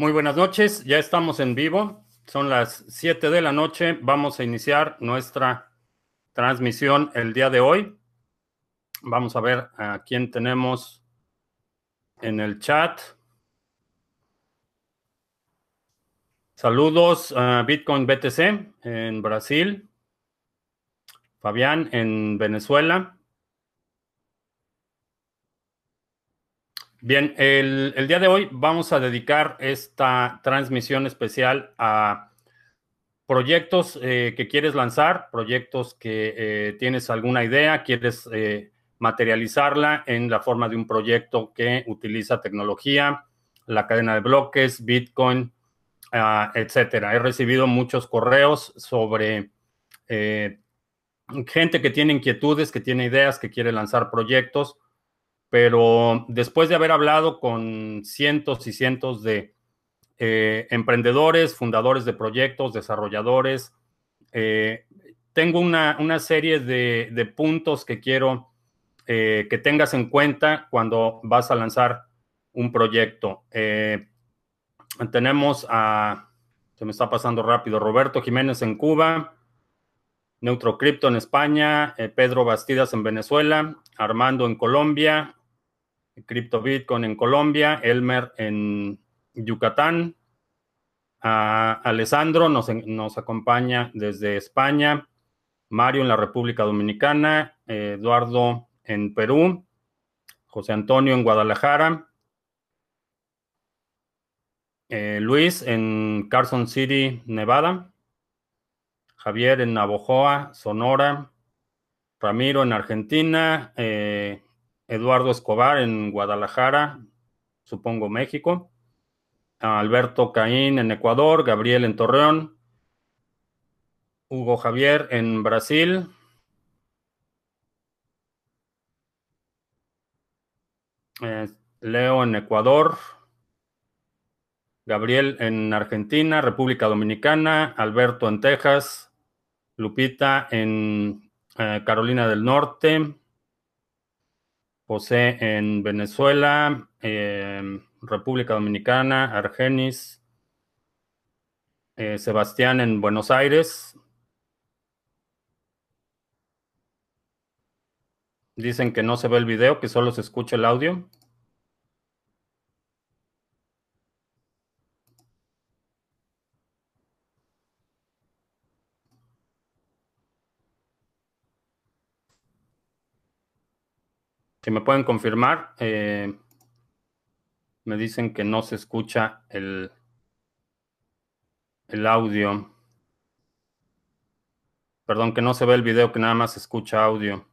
Muy buenas noches, ya estamos en vivo. Son las 7 de la noche. Vamos a iniciar nuestra transmisión el día de hoy. Vamos a ver a quién tenemos en el chat. Saludos a Bitcoin BTC en Brasil. Fabián en Venezuela. Bien, el, día de hoy vamos a dedicar esta transmisión especial a proyectos eh, que quieres lanzar, proyectos que eh, tienes alguna idea, quieres eh, materializarla en la forma de un proyecto que utiliza tecnología, la cadena de bloques, Bitcoin, ah, etcétera. He recibido muchos correos sobre gente que tiene inquietudes, que tiene ideas, que quiere lanzar proyectos pero después de haber hablado con cientos y cientos de eh, emprendedores, fundadores de proyectos, desarrolladores, eh, tengo una, serie de, puntos que quiero eh, que tengas en cuenta cuando vas a lanzar un proyecto. tenemos a, se me está pasando rápido, Roberto Jiménez en Cuba, Neutrocrypto en España, Pedro Bastidas en Venezuela, Armando en Colombia, Crypto Bitcoin en Colombia, Elmer en Yucatán, Alessandro nos, nos, acompaña desde España, Mario en la República Dominicana, Eduardo en Perú, José Antonio en Guadalajara, eh, Luis en Carson City, Nevada, Javier en Navojoa, Sonora, Ramiro en Argentina, eh, Eduardo Escobar en Guadalajara, supongo México. Alberto Caín en Ecuador, Gabriel en Torreón, Hugo Javier en Brasil. Eh, Leo en Ecuador, Gabriel en Argentina, República Dominicana, Alberto en Texas, Lupita en eh, Carolina del Norte, José en Venezuela, em, República Dominicana, Argenis, eh, Sebastián en Buenos Aires. Dicen que no se ve el video, que solo se escucha el audio. Si me pueden confirmar, eh, me dicen que no se escucha el, el audio. Perdón, que no se ve el video, que nada más se escucha audio.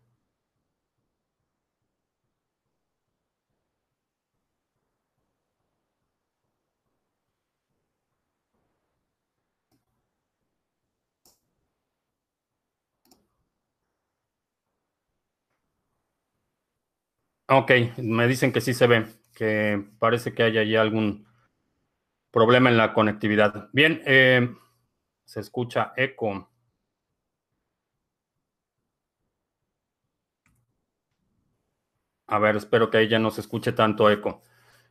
Ok, me dicen que sí se ve, que parece que hay allí algún problema en la conectividad. Bien, eh, se escucha eco. A ver, espero que ahí ya no se escuche tanto eco.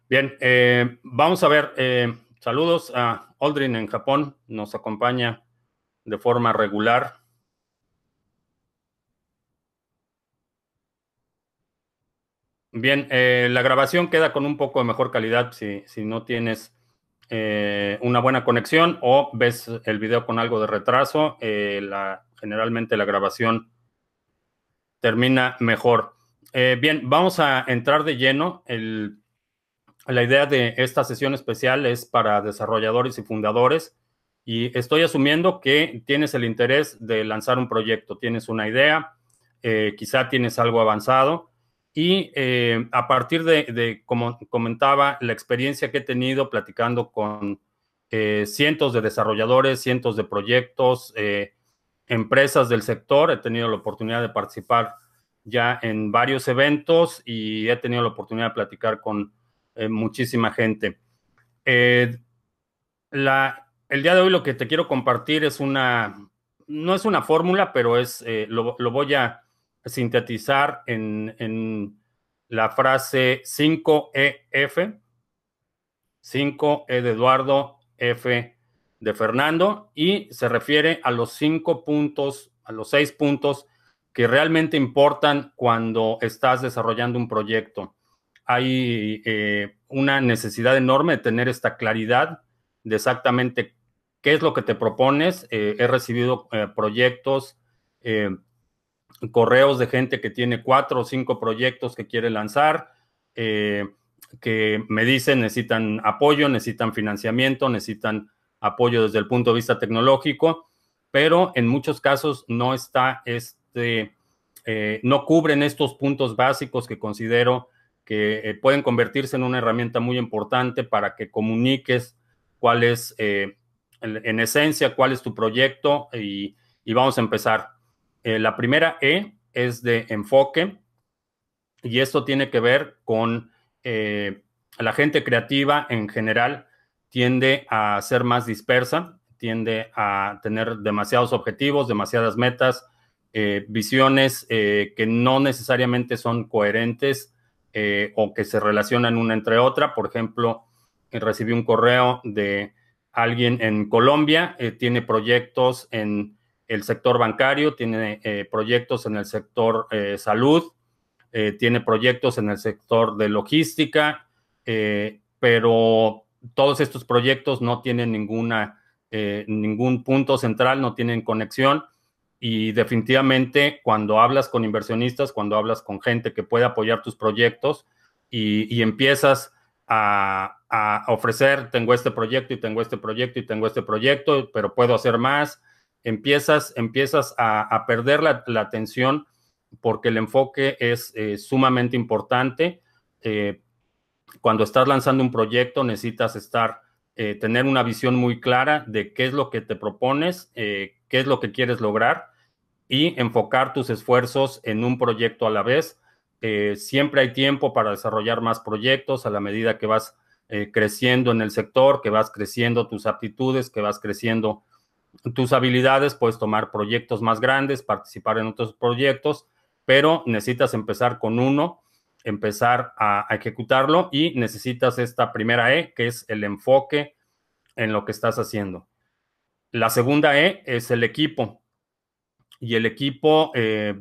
Bien, eh, vamos a ver. Eh, saludos a Aldrin en Japón. Nos acompaña de forma regular. Bien, eh, la grabación queda con un poco de mejor calidad si, no tienes eh, una buena conexión o ves el video con algo de retraso. Eh, la, generalmente la grabación termina mejor. bien, vamos a entrar de lleno. la idea de esta sesión especial es para desarrolladores y fundadores y estoy asumiendo que tienes el interés de lanzar un proyecto, tienes una idea, quizá tienes algo avanzado y eh, a partir de, como comentaba, la experiencia que he tenido platicando con eh, cientos de desarrolladores, cientos de proyectos, eh, empresas del sector, he tenido la oportunidad de participar ya en varios eventos y he tenido la oportunidad de platicar con muchísima gente. El día de hoy lo que te quiero compartir es una, no es una fórmula, pero es, lo voy a sintetizar en, la frase 5EF. 5, E de Eduardo, F de Fernando, y se refiere a los cinco puntos, a los seis puntos que realmente importan cuando estás desarrollando un proyecto. Hay eh, una necesidad enorme de tener esta claridad de exactamente qué es lo que te propones. Eh, he recibido eh, proyectos, correos de gente que tiene cuatro o cinco proyectos que quiere lanzar, que me dicen necesitan apoyo, necesitan financiamiento, necesitan apoyo desde el punto de vista tecnológico, pero en muchos casos no está este, eh, no cubren estos puntos básicos que considero que eh, pueden convertirse en una herramienta muy importante para que comuniques cuál es, eh, en, esencia, cuál es tu proyecto y, vamos a empezar. La primera E es de enfoque y esto tiene que ver con la gente creativa en general tiende a ser más dispersa, tiende a tener demasiados objetivos, demasiadas metas, eh, visiones eh, que no necesariamente son coherentes eh, o que se relacionan una entre otra. Por ejemplo, recibí un correo de alguien en Colombia, tiene proyectos en el sector bancario, tiene proyectos en el sector salud, tiene proyectos en el sector de logística, pero todos estos proyectos no tienen ninguna, ningún punto central, no tienen conexión. Y definitivamente cuando hablas con inversionistas, cuando hablas con gente que puede apoyar tus proyectos y, empiezas a, ofrecer, tengo este proyecto y tengo este proyecto y tengo este proyecto, pero puedo hacer más, empiezas, empiezas a, perder la, atención porque el enfoque es eh, sumamente importante. Eh, cuando estás lanzando un proyecto necesitas estar, eh, tener una visión muy clara de qué es lo que te propones, qué es lo que quieres lograr y enfocar tus esfuerzos en un proyecto a la vez. Siempre hay tiempo para desarrollar más proyectos a la medida que vas creciendo en el sector, que vas creciendo tus aptitudes, que vas creciendo tus habilidades, puedes tomar proyectos más grandes, participar en otros proyectos, pero necesitas empezar con uno, empezar a, ejecutarlo y necesitas esta primera E, que es el enfoque en lo que estás haciendo. La segunda E es el equipo y el equipo, eh,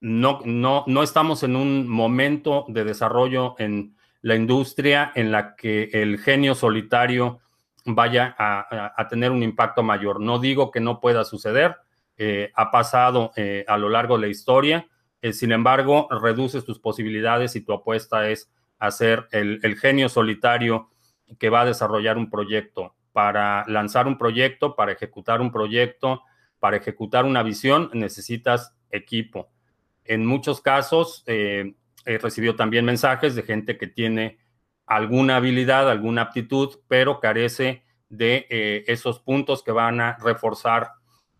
no, no, no estamos en un momento de desarrollo en la industria en la que el genio solitario vaya a, tener un impacto mayor. No digo que no pueda suceder, eh, ha pasado eh, a lo largo de la historia, sin embargo, reduces tus posibilidades y tu apuesta es hacer el, el genio solitario que va a desarrollar un proyecto. Para lanzar un proyecto, para ejecutar un proyecto, para ejecutar una visión necesitas equipo. En muchos casos eh, he recibido también mensajes de gente que tiene alguna habilidad, alguna aptitud, pero carece de eh, esos puntos que van a reforzar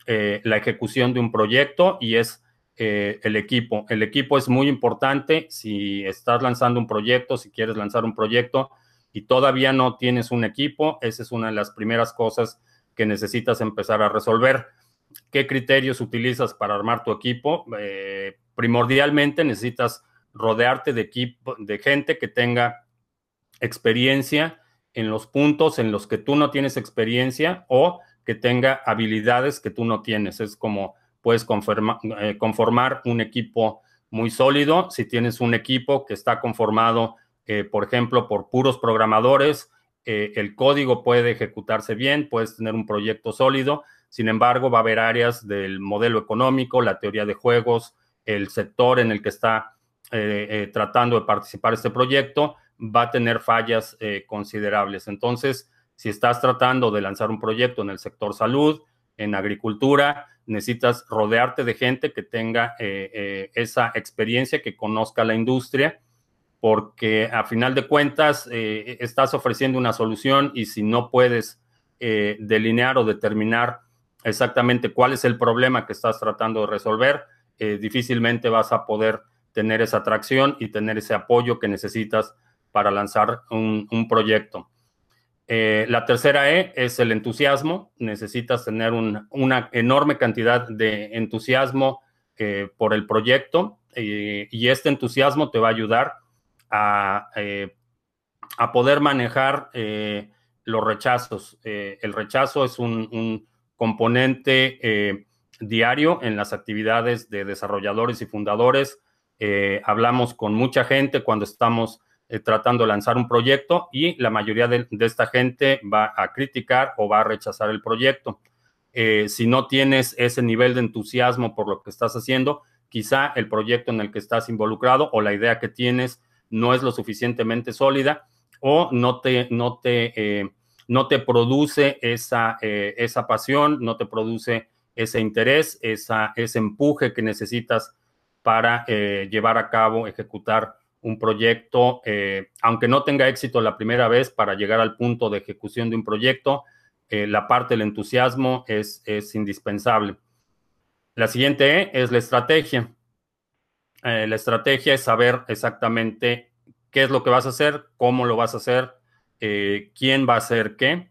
eh, la ejecución de un proyecto y es el equipo. El equipo es muy importante si estás lanzando un proyecto, si quieres lanzar un proyecto y todavía no tienes un equipo, esa es una de las primeras cosas que necesitas empezar a resolver. ¿Qué criterios utilizas para armar tu equipo? Eh, primordialmente necesitas rodearte de equipo, de gente que tenga experiencia en los puntos en los que tú no tienes experiencia o que tenga habilidades que tú no tienes. Es como puedes eh, conformar un equipo muy sólido. Si tienes un equipo que está conformado, eh, por ejemplo, por puros programadores, el código puede ejecutarse bien, puedes tener un proyecto sólido. Sin embargo, va a haber áreas del modelo económico, la teoría de juegos, el sector en el que está eh, eh, tratando de participar este proyecto, va a tener fallas eh, considerables. Entonces, si estás tratando de lanzar un proyecto en el sector salud, en agricultura, necesitas rodearte de gente que tenga esa experiencia, que conozca la industria, porque a final de cuentas estás ofreciendo una solución y si no puedes delinear o determinar exactamente cuál es el problema que estás tratando de resolver, eh, difícilmente vas a poder tener esa atracción y tener ese apoyo que necesitas para lanzar un, proyecto. Eh, la tercera E es el entusiasmo. Necesitas tener una enorme cantidad de entusiasmo eh, por el proyecto y este entusiasmo te va a ayudar a poder manejar los rechazos. el rechazo es un, componente diario en las actividades de desarrolladores y fundadores. hablamos con mucha gente cuando estamos tratando de lanzar un proyecto y la mayoría de, esta gente va a criticar o va a rechazar el proyecto. si no tienes ese nivel de entusiasmo por lo que estás haciendo, quizá el proyecto en el que estás involucrado o la idea que tienes no es lo suficientemente sólida o no te, no te, eh, no te produce esa, eh, esa pasión, no te produce ese interés, esa, ese empuje que necesitas para eh, llevar a cabo, ejecutar un proyecto, aunque no tenga éxito la primera vez para llegar al punto de ejecución de un proyecto, la parte del entusiasmo es, es indispensable. La siguiente E es la estrategia. Eh, la estrategia es saber exactamente qué es lo que vas a hacer, cómo lo vas a hacer, eh, quién va a hacer qué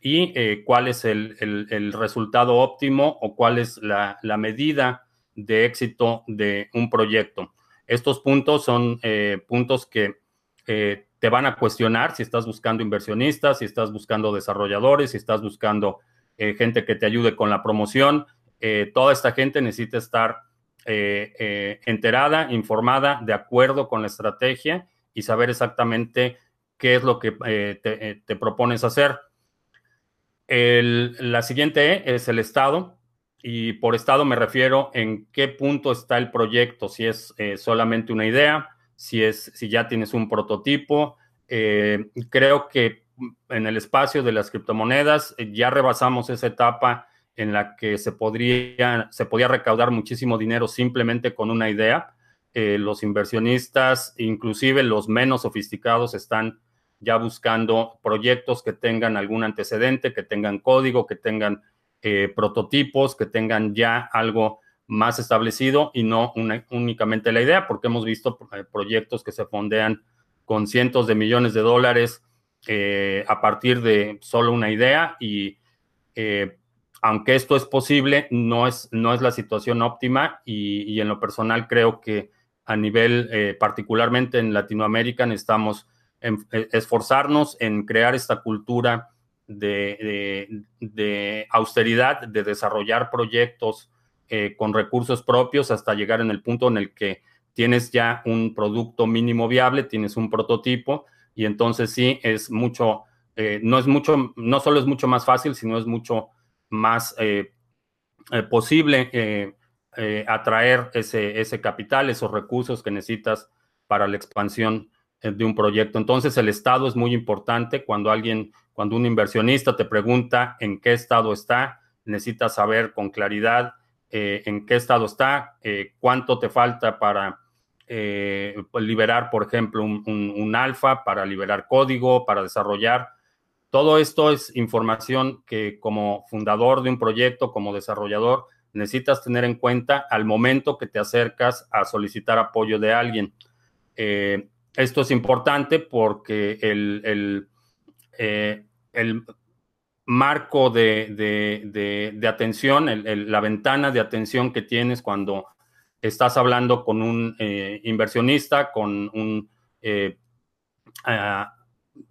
y eh, cuál es el, resultado óptimo o cuál es la, medida de éxito de un proyecto. Estos puntos son puntos que te van a cuestionar si estás buscando inversionistas, si estás buscando desarrolladores, si estás buscando gente que te ayude con la promoción, eh, toda esta gente necesita estar eh, eh, enterada, informada, de acuerdo con la estrategia y saber exactamente qué es lo que te, propones hacer. la siguiente E es el estado y por estado me refiero en qué punto está el proyecto, si es solamente una idea, si, es, si ya tienes un prototipo. creo que en el espacio de las criptomonedas ya rebasamos esa etapa en la que se podría, se podía recaudar muchísimo dinero simplemente con una idea. Eh, los inversionistas, inclusive los menos sofisticados, están ya buscando proyectos que tengan algún antecedente, que tengan código, que tengan eh, prototipos, que tengan ya algo más establecido y no únicamente la idea, porque hemos visto eh, proyectos que se fondean con cientos de millones de dólares a partir de solo una idea y aunque esto es posible, no es, no es la situación óptima y, en lo personal creo que a nivel, eh, particularmente en Latinoamérica, necesitamos eh, esforzarnos en crear esta cultura de, austeridad, de desarrollar proyectos eh, con recursos propios hasta llegar en el punto en el que tienes ya un producto mínimo viable, tienes un prototipo y entonces sí es mucho, no es mucho, no solo es mucho más fácil, sino es mucho más eh, eh, posible eh, atraer ese, ese capital, esos recursos que necesitas para la expansión de un proyecto. Entonces, el estado es muy importante. Cuando alguien, cuando un inversionista te pregunta en qué estado está, necesitas saber con claridad en qué estado está, cuánto te falta para liberar, por ejemplo, un, alfa, para liberar código, para desarrollar todo esto es información que como fundador de un proyecto, como desarrollador, necesitas tener en cuenta al momento que te acercas a solicitar apoyo de alguien. Eh, esto es importante porque el, eh, marco de, atención, la ventana de atención que tienes cuando estás hablando con un eh, inversionista, con un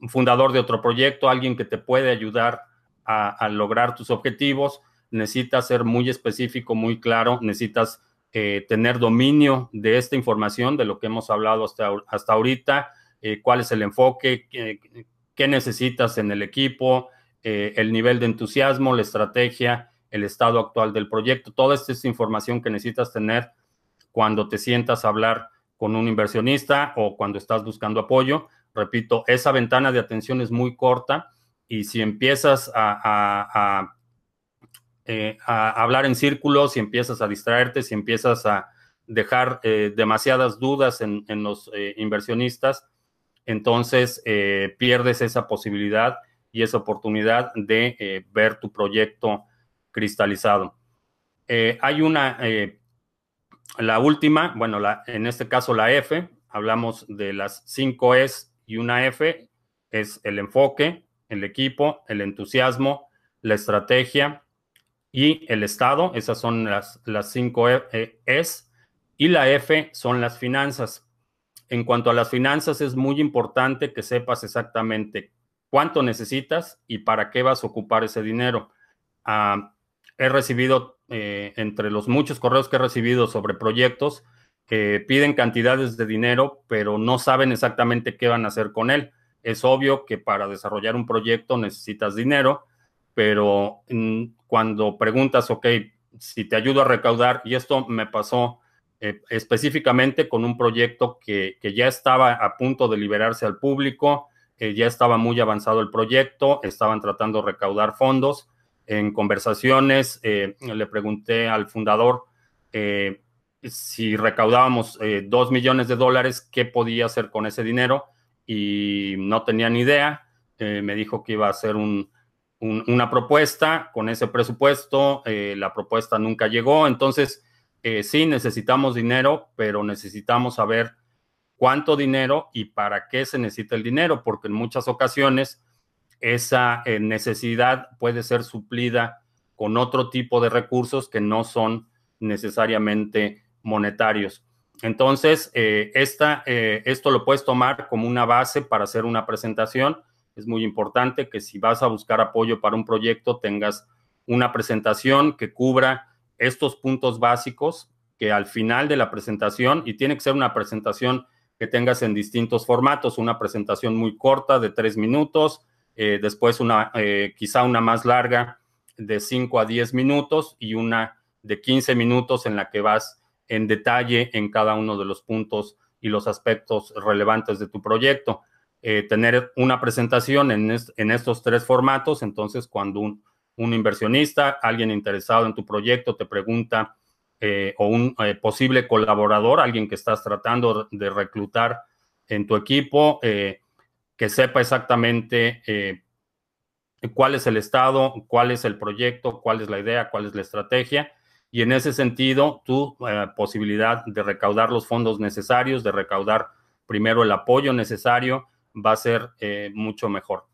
fundador de otro proyecto, alguien que te puede ayudar a, lograr tus objetivos, necesitas ser muy específico, muy claro, necesitas eh, tener dominio de esta información, de lo que hemos hablado hasta, hasta ahorita, eh, cuál es el enfoque, qué, necesitas en el equipo, eh, el nivel de entusiasmo, la estrategia, el estado actual del proyecto, toda esta es información que necesitas tener cuando te sientas a hablar con un inversionista o cuando estás buscando apoyo. Repito, esa ventana de atención es muy corta y si empiezas a, eh, hablar en círculos, si empiezas a distraerte, si empiezas a dejar eh, demasiadas dudas en, los eh, inversionistas, entonces pierdes esa posibilidad y esa oportunidad de ver tu proyecto cristalizado. hay una, la última, bueno, en este caso la F, hablamos de las cinco Es y una F es el enfoque, el equipo, el entusiasmo, la estrategia y el estado. Esas son las, las cinco e, e, S. Y la F son las finanzas. en cuanto a las finanzas, es muy importante que sepas exactamente cuánto necesitas y para qué vas a ocupar ese dinero. Ah, he recibido, eh, entre los muchos correos que he recibido sobre proyectos, que piden cantidades de dinero, pero no saben exactamente qué van a hacer con él. Es obvio que para desarrollar un proyecto necesitas dinero, pero cuando preguntas, ok, si te ayudo a recaudar, y esto me pasó eh, específicamente con un proyecto que, ya estaba a punto de liberarse al público, eh, ya estaba muy avanzado el proyecto, estaban tratando de recaudar fondos. En conversaciones eh, le pregunté al fundador si recaudábamos dos millones de dólares, ¿qué podía hacer con ese dinero? Y no tenía ni idea. me dijo que iba a hacer una propuesta con ese presupuesto. la propuesta nunca llegó. Entonces, eh, sí necesitamos dinero, pero necesitamos saber cuánto dinero y para qué se necesita el dinero, porque en muchas ocasiones esa eh, necesidad puede ser suplida con otro tipo de recursos que no son necesariamente monetarios. Entonces, eh, esto lo puedes tomar como una base para hacer una presentación. Es muy importante que si vas a buscar apoyo para un proyecto, tengas una presentación que cubra estos puntos básicos que al final de la presentación, y tiene que ser una presentación que tengas en distintos formatos, una presentación muy corta de tres minutos, eh, después una, eh, quizá una más larga de 5 a 10 minutos y una de 15 minutos en la que vas en detalle en cada uno de los puntos y los aspectos relevantes de tu proyecto. Eh, tener una presentación en, estos tres formatos, entonces cuando un, un inversionista, alguien interesado en tu proyecto te pregunta, eh, o un eh, posible colaborador, alguien que estás tratando de reclutar en tu equipo, eh, que sepa exactamente cuál es el estado, cuál es el proyecto, cuál es la idea, cuál es la estrategia. Y en ese sentido, tu posibilidad de recaudar los fondos necesarios, de recaudar primero el apoyo necesario, va a ser mucho mejor.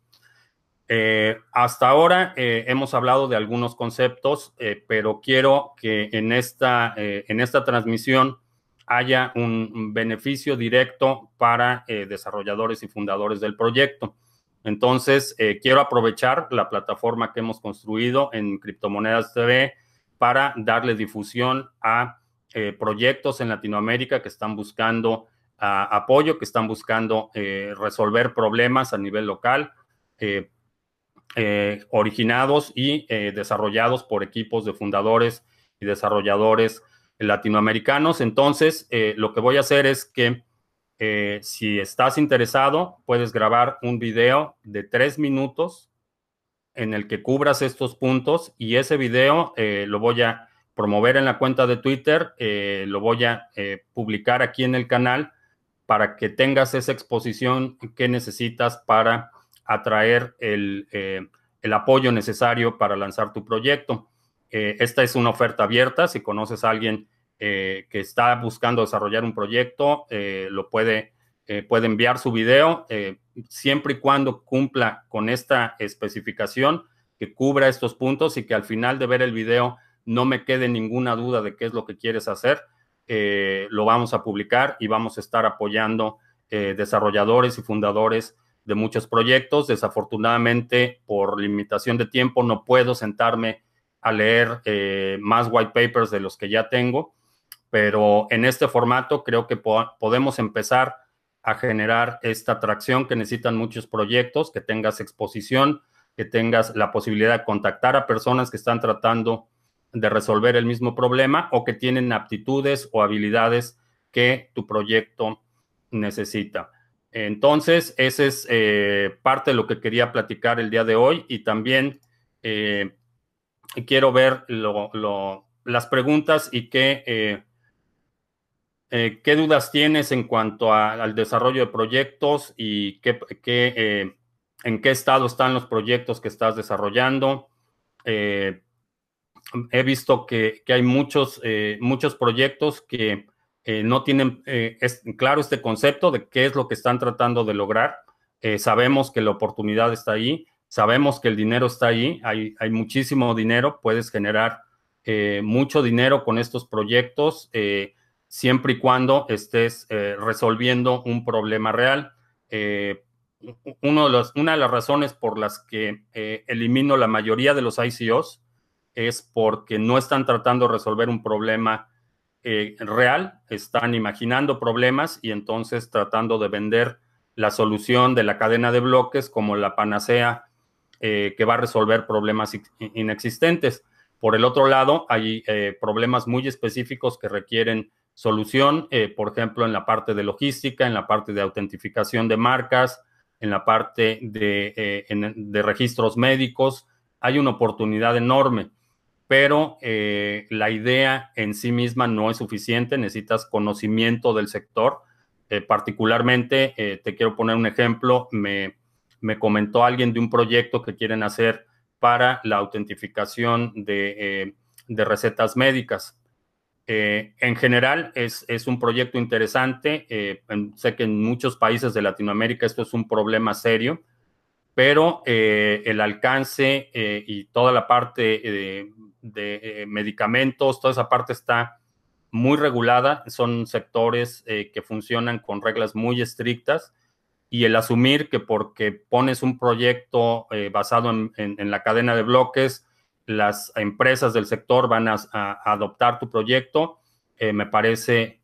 Eh, hasta ahora eh, hemos hablado de algunos conceptos, eh, pero quiero que en esta, en esta transmisión haya un beneficio directo para desarrolladores y fundadores del proyecto. Entonces, quiero aprovechar la plataforma que hemos construido en Criptomonedas TV para darle difusión a proyectos en Latinoamérica que están buscando apoyo, que están buscando resolver problemas a nivel local. Eh, originados y eh, desarrollados por equipos de fundadores y desarrolladores latinoamericanos. Entonces, eh, lo que voy a hacer es que si estás interesado, puedes grabar un video de tres minutos en el que cubras estos puntos y ese video lo voy a promover en la cuenta de Twitter, lo voy a publicar aquí en el canal para que tengas esa exposición que necesitas para atraer el, eh, el apoyo necesario para lanzar tu proyecto. Eh, esta es una oferta abierta. Si conoces a alguien eh, que está buscando desarrollar un proyecto, lo puede, puede enviar su video siempre y cuando cumpla con esta especificación que cubra estos puntos y que al final de ver el video no me quede ninguna duda de qué es lo que quieres hacer. Lo vamos a publicar y vamos a estar apoyando desarrolladores y fundadores de muchos proyectos. Desafortunadamente, por limitación de tiempo, no puedo sentarme a leer eh, más white papers de los que ya tengo, pero en este formato creo que podemos empezar a generar esta atracción que necesitan muchos proyectos, que tengas exposición, que tengas la posibilidad de contactar a personas que están tratando de resolver el mismo problema o que tienen aptitudes o habilidades que tu proyecto necesita. Entonces, ese es eh, parte de lo que quería platicar el día de hoy y también eh, quiero ver las preguntas y qué, eh, qué dudas tienes en cuanto al desarrollo de proyectos y qué, en qué estado están los proyectos que estás desarrollando. He visto que, hay muchos, muchos proyectos que eh, no tienen eh, claro este concepto de qué es lo que están tratando de lograr. Eh, sabemos que la oportunidad está ahí, sabemos que el dinero está ahí, hay, hay muchísimo dinero, puedes generar mucho dinero con estos proyectos. siempre y cuando estés resolviendo un problema real. De una de las razones por las que elimino la mayoría de los ICOs es porque no están tratando de resolver un problema real, están imaginando problemas y entonces tratando de vender la solución de la cadena de bloques como la panacea eh, que va a resolver problemas inexistentes. Por el otro lado, hay eh, problemas muy específicos que requieren solución, eh, por ejemplo, en la parte de logística, en la parte de autentificación de marcas, en la parte de registros médicos. Hay una oportunidad enorme, pero la idea en sí misma no es suficiente, necesitas conocimiento del sector eh, particularmente, eh, te quiero poner un ejemplo, me, comentó alguien de un proyecto que quieren hacer para la autentificación de, eh, recetas médicas. en general, es, un proyecto interesante. sé que en muchos países de Latinoamérica esto es un problema serio, pero el alcance y toda la parte de medicamentos, toda esa parte está muy regulada, son sectores eh, que funcionan con reglas muy estrictas y el asumir que porque pones un proyecto eh, basado en, la cadena de bloques, las empresas del sector van a, adoptar tu proyecto, eh, me parece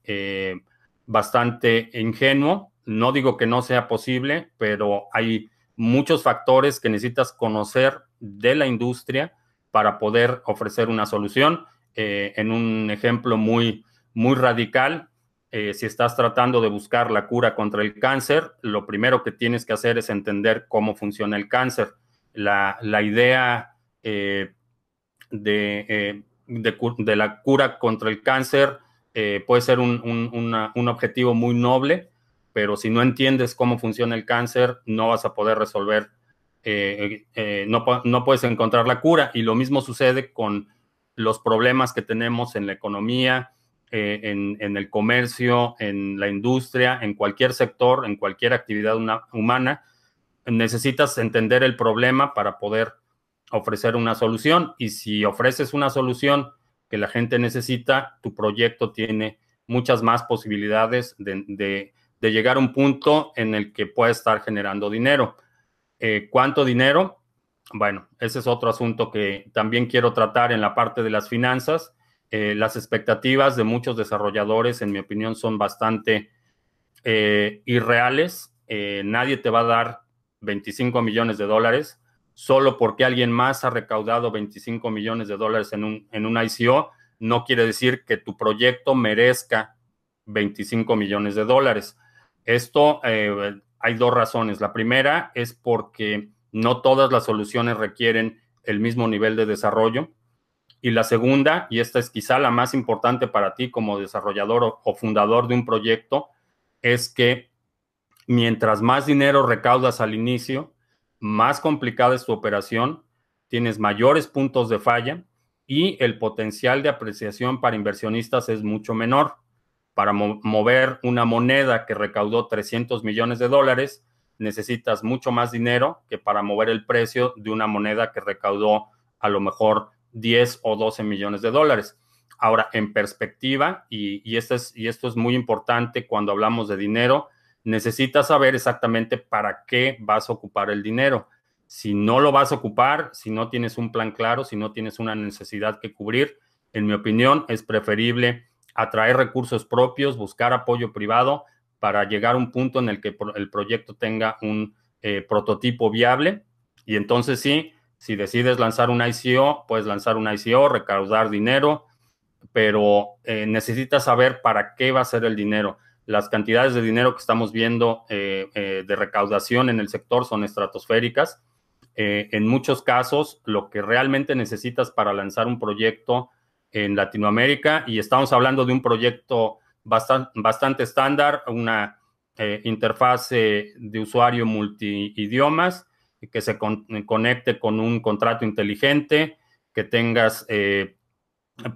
bastante ingenuo. No digo que no sea posible, pero hay muchos factores que necesitas conocer de la industria para poder ofrecer una solución. Eh, en un ejemplo muy, muy radical, eh, si estás tratando de buscar la cura contra el cáncer, lo primero que tienes que hacer es entender cómo funciona el cáncer. La, idea eh, de, de, la cura contra el cáncer puede ser un, objetivo muy noble, pero si no entiendes cómo funciona el cáncer, no vas a poder resolver, no, no puedes encontrar la cura. Y lo mismo sucede con los problemas que tenemos en la economía, eh, en, el comercio, en la industria, en cualquier sector, en cualquier actividad humana, necesitas entender el problema para poder ofrecer una solución. Y si ofreces una solución que la gente necesita, tu proyecto tiene muchas más posibilidades de, llegar a un punto en el que puede estar generando dinero. Eh, ¿Cuánto dinero? Bueno, ese es otro asunto que también quiero tratar en la parte de las finanzas. Eh, las expectativas de muchos desarrolladores, en mi opinión, son bastante eh, irreales. Nadie te va a dar 25 millones de dólares solo porque alguien más ha recaudado 25 millones de dólares en un, en un ICO. No quiere decir que tu proyecto merezca 25 millones de dólares. Esto hay dos razones. La primera es porque no todas las soluciones requieren el mismo nivel de desarrollo. Y la segunda, y esta es quizá la más importante para ti como desarrollador o, fundador de un proyecto, es que mientras más dinero recaudas al inicio, más complicada es tu operación, tienes mayores puntos de falla y el potencial de apreciación para inversionistas es mucho menor. Para mover una moneda que recaudó 300 millones de dólares, necesitas mucho más dinero que para mover el precio de una moneda que recaudó a lo mejor 10 o 12 millones de dólares. Ahora, en perspectiva, y, esto es, y esto es muy importante cuando hablamos de dinero, necesitas saber exactamente para qué vas a ocupar el dinero. Si no lo vas a ocupar, si no tienes un plan claro, si no tienes una necesidad que cubrir, en mi opinión, es preferible atraer recursos propios, buscar apoyo privado para llegar a un punto en el que el proyecto tenga un eh, prototipo viable. Y entonces sí, si decides lanzar un ICO, puedes lanzar un ICO, recaudar dinero, pero eh, necesitas saber para qué va a ser el dinero. Las cantidades de dinero que estamos viendo eh, de recaudación en el sector son estratosféricas. en muchos casos, lo que realmente necesitas para lanzar un proyecto en Latinoamérica, y estamos hablando de un proyecto bastante, estándar, una eh, interfase de usuario multi-idiomas, que se conecte con un contrato inteligente, que tengas eh,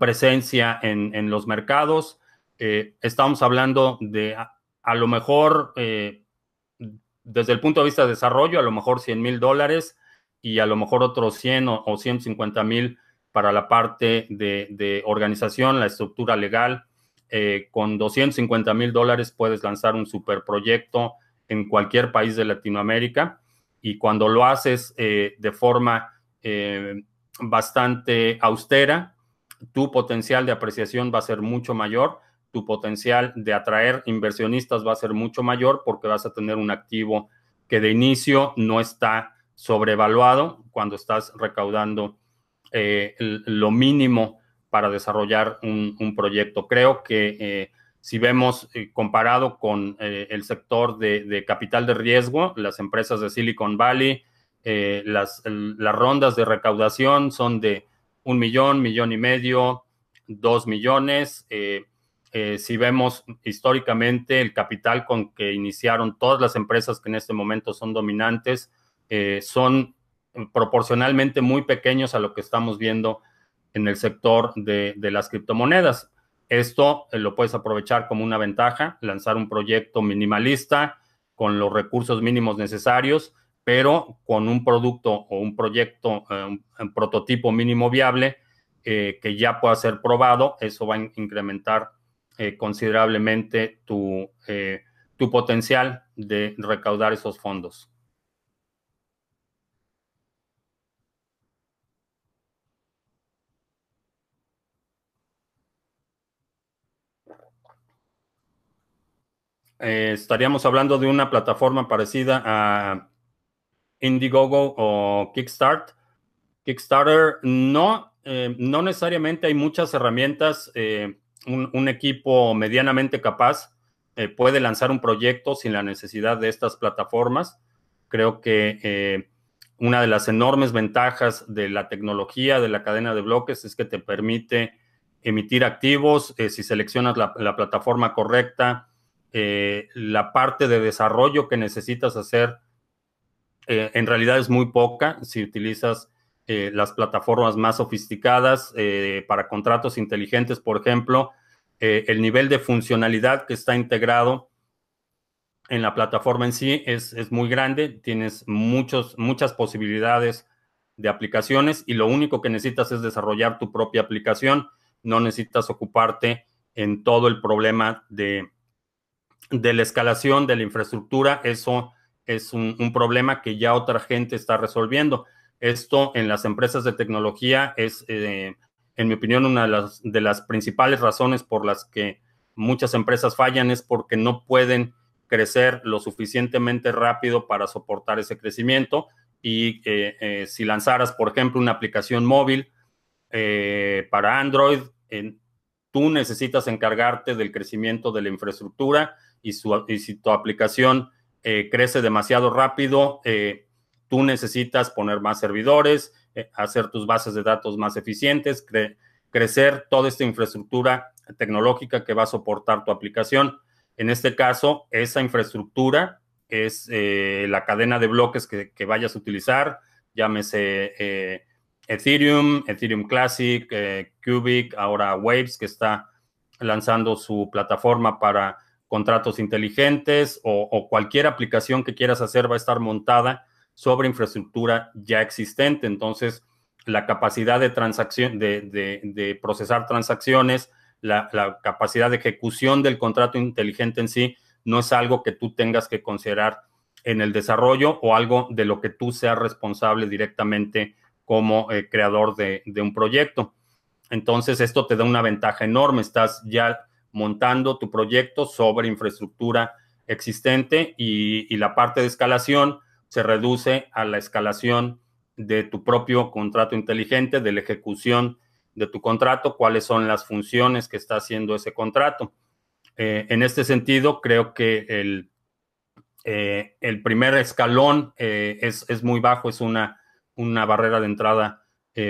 presencia en, los mercados. Eh, estamos hablando de a, lo mejor, desde el punto de vista de desarrollo, a lo mejor 100 mil dólares y a lo mejor otros 100 o, 150 mil para la parte de, organización, la estructura legal, con 250 mil dólares puedes lanzar un superproyecto en cualquier país de Latinoamérica y cuando lo haces de forma bastante austera, tu potencial de apreciación va a ser mucho mayor, tu potencial de atraer inversionistas va a ser mucho mayor porque vas a tener un activo que de inicio no está sobrevaluado cuando estás recaudando eh, lo mínimo para desarrollar un, proyecto. Creo que eh, si vemos eh, comparado con el sector de, capital de riesgo, las empresas de Silicon Valley, las, las rondas de recaudación son de un millón, millón y medio, dos millones. Si vemos históricamente el capital con que iniciaron todas las empresas que en este momento son dominantes, son proporcionalmente muy pequeños a lo que estamos viendo en el sector de, las criptomonedas. Esto lo puedes aprovechar como una ventaja, lanzar un proyecto minimalista con los recursos mínimos necesarios pero con un producto o un proyecto, eh, un, prototipo mínimo viable eh, que ya pueda ser probado, eso va a incrementar eh, considerablemente tu, tu potencial de recaudar esos fondos. Estaríamos hablando de una plataforma parecida a Indiegogo o Kickstart. Kickstarter no, eh, no necesariamente hay muchas herramientas. Eh, un, equipo medianamente capaz eh, puede lanzar un proyecto sin la necesidad de estas plataformas. Creo que una de las enormes ventajas de la tecnología de la cadena de bloques es que te permite emitir activos si seleccionas la plataforma correcta, la parte de desarrollo que necesitas hacer eh, en realidad es muy poca si utilizas eh, las plataformas más sofisticadas eh, para contratos inteligentes, por ejemplo, el nivel de funcionalidad que está integrado en la plataforma en sí es, es muy grande, tienes muchos, muchas posibilidades de aplicaciones y lo único que necesitas es desarrollar tu propia aplicación, no necesitas ocuparte en todo el problema de, de la escalación de la infraestructura, eso es un, problema que ya otra gente está resolviendo. Esto en las empresas de tecnología es, eh, en mi opinión, una de las, principales razones por las que muchas empresas fallan es porque no pueden crecer lo suficientemente rápido para soportar ese crecimiento. Y eh, eh, si lanzaras, por ejemplo, una aplicación móvil para Android, tú necesitas encargarte del crecimiento de la infraestructura y, si tu aplicación eh, crece demasiado rápido, eh, tú necesitas poner más servidores, eh, hacer tus bases de datos más eficientes, crecer toda esta infraestructura tecnológica que va a soportar tu aplicación. En este caso, esa infraestructura es la cadena de bloques que, que, vayas a utilizar, llámese Ethereum, Ethereum Classic, Cubic, ahora Waves, que está lanzando su plataforma para contratos inteligentes o, cualquier aplicación que quieras hacer va a estar montada sobre infraestructura ya existente. Entonces, la capacidad de transacción, de, procesar transacciones, la, capacidad de ejecución del contrato inteligente en sí, no es algo que tú tengas que considerar en el desarrollo o algo de lo que tú seas responsable directamente como eh, creador de, de un proyecto. Entonces, esto te da una ventaja enorme. Estás ya montando tu proyecto sobre infraestructura existente y, la parte de escalación se reduce a la escalación de tu propio contrato inteligente, de la ejecución de tu contrato, cuáles son las funciones que está haciendo ese contrato. Eh, en este sentido, creo que el, eh, el primer escalón eh, es, es, muy bajo, es una, una barrera de entrada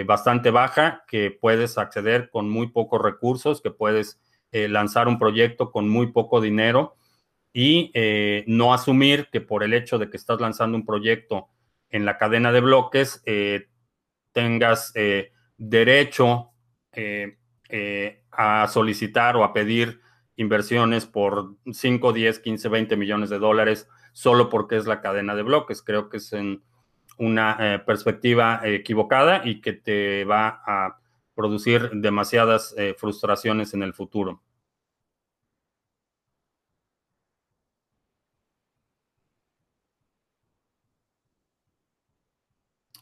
bastante baja que puedes acceder con muy pocos recursos, que puedes eh, lanzar un proyecto con muy poco dinero y eh, no asumir que por el hecho de que estás lanzando un proyecto en la cadena de bloques eh, tengas derecho a solicitar o a pedir inversiones por 5, 10, 15, 20 millones de dólares solo porque es la cadena de bloques. Creo que es en una perspectiva equivocada y que te va a producir demasiadas eh, frustraciones en el futuro.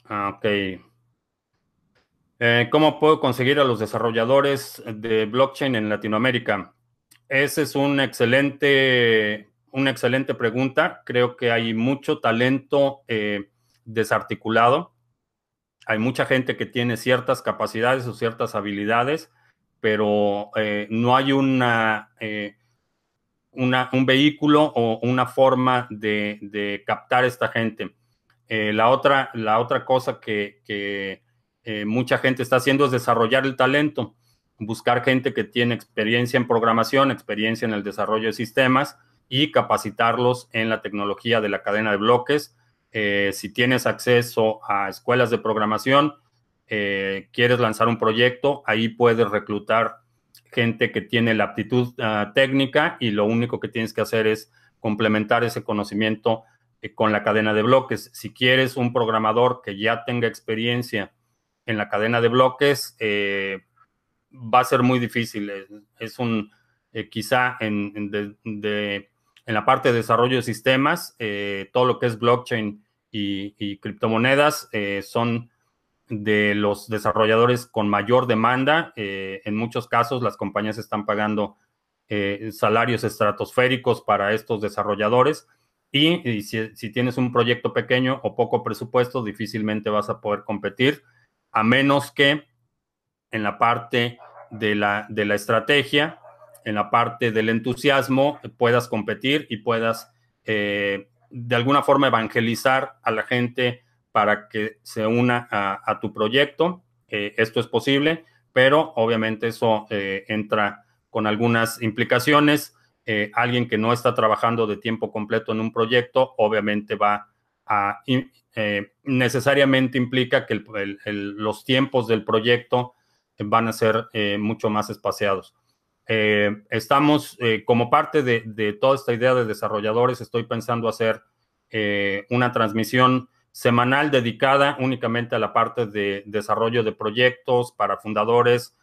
Ah, ok. Eh, ¿Cómo puedo conseguir a los desarrolladores de blockchain en Latinoamérica? Esa es una excelente, una excelente pregunta. Creo que hay mucho talento eh, desarticulado hay mucha gente que tiene ciertas capacidades o ciertas habilidades, pero eh, no hay una, un vehículo o una forma de, captar a esta gente. la, otra, la otra cosa que eh, mucha gente está haciendo es desarrollar el talento, buscar gente que tiene experiencia en programación, experiencia en el desarrollo de sistemas y capacitarlos en la tecnología de la cadena de bloques. Eh, si tienes acceso a escuelas de programación, eh, quieres lanzar un proyecto, ahí puedes reclutar gente que tiene la aptitud ah, técnica y lo único que tienes que hacer es complementar ese conocimiento con la cadena de bloques. Si quieres un programador que ya tenga experiencia en la cadena de bloques, eh, va a ser muy difícil. Es un, eh, quizá en, en, la parte de desarrollo de sistemas, eh, todo lo que es blockchain y, criptomonedas son de los desarrolladores con mayor demanda. en muchos casos, las compañías están pagando salarios estratosféricos para estos desarrolladores. Y, si, si, tienes un proyecto pequeño o poco presupuesto, difícilmente vas a poder competir a menos que en la parte de la, de la estrategia, en la parte del entusiasmo, puedas competir y puedas eh, de alguna forma evangelizar a la gente para que se una a, tu proyecto. Eh, esto es posible, pero obviamente eso eh, entra con algunas implicaciones. alguien que no está trabajando de tiempo completo en un proyecto, obviamente va a eh, necesariamente implica que los tiempos del proyecto van a ser eh, mucho más espaciados. Eh, estamos, como parte de, toda esta idea de desarrolladores, estoy pensando hacer una transmisión semanal dedicada únicamente a la parte de desarrollo de proyectos para fundadores,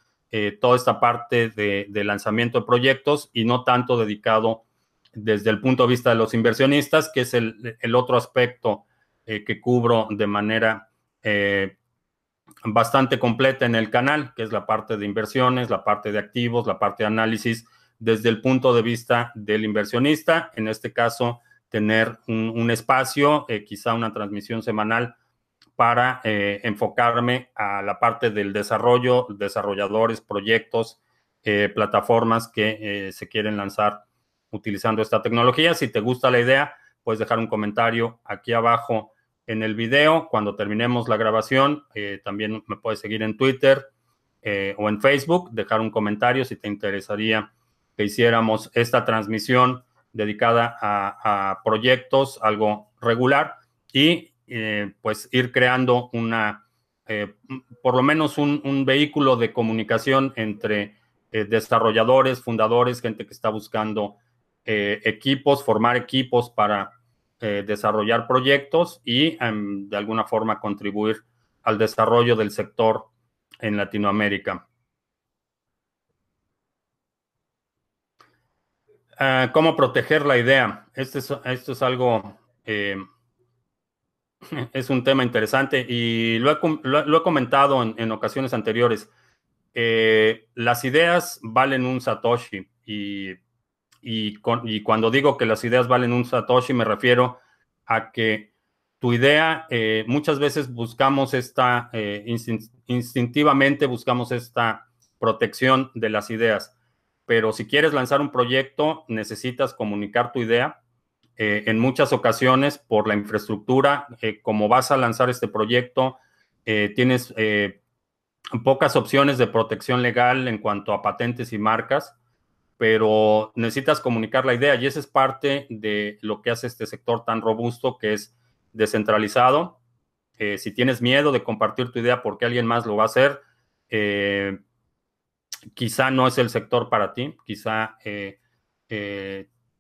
toda esta parte de, lanzamiento de proyectos y no tanto dedicado desde el punto de vista de los inversionistas, que es el, el otro aspecto eh, que cubro de manera eh, bastante completa en el canal, que es la parte de inversiones, la parte de activos, la parte de análisis desde el punto de vista del inversionista. En este caso, tener un, espacio, eh, quizá una transmisión semanal para enfocarme a la parte del desarrollo, desarrolladores, proyectos, plataformas que se quieren lanzar utilizando esta tecnología. Si te gusta la idea, puedes dejar un comentario aquí abajo en el video. Cuando terminemos la grabación, eh, también me puedes seguir en Twitter eh, o en Facebook, dejar un comentario si te interesaría que hiciéramos esta transmisión dedicada a, proyectos, algo regular, y eh, pues ir creando una, por lo menos un, un, vehículo de comunicación entre desarrolladores, fundadores, gente que está buscando equipos, formar equipos para eh, desarrollar proyectos y em, de alguna forma contribuir al desarrollo del sector en Latinoamérica. Ah, ¿Cómo proteger la idea? Este esto es algo, eh, es un tema interesante y lo he, comentado en, ocasiones anteriores. Eh, las ideas valen un Satoshi y y, cuando digo que las ideas valen un Satoshi, me refiero a que tu idea, eh, muchas veces buscamos esta, eh, instintivamente buscamos esta protección de las ideas, pero si quieres lanzar un proyecto, necesitas comunicar tu idea. Eh, en muchas ocasiones, por la infraestructura, como vas a lanzar este proyecto, tienes pocas opciones de protección legal en cuanto a patentes y marcas pero necesitas comunicar la idea y esa es parte de lo que hace este sector tan robusto que es descentralizado. Eh, si tienes miedo de compartir tu idea porque alguien más lo va a hacer, eh, quizá no es el sector para ti, quizá eh,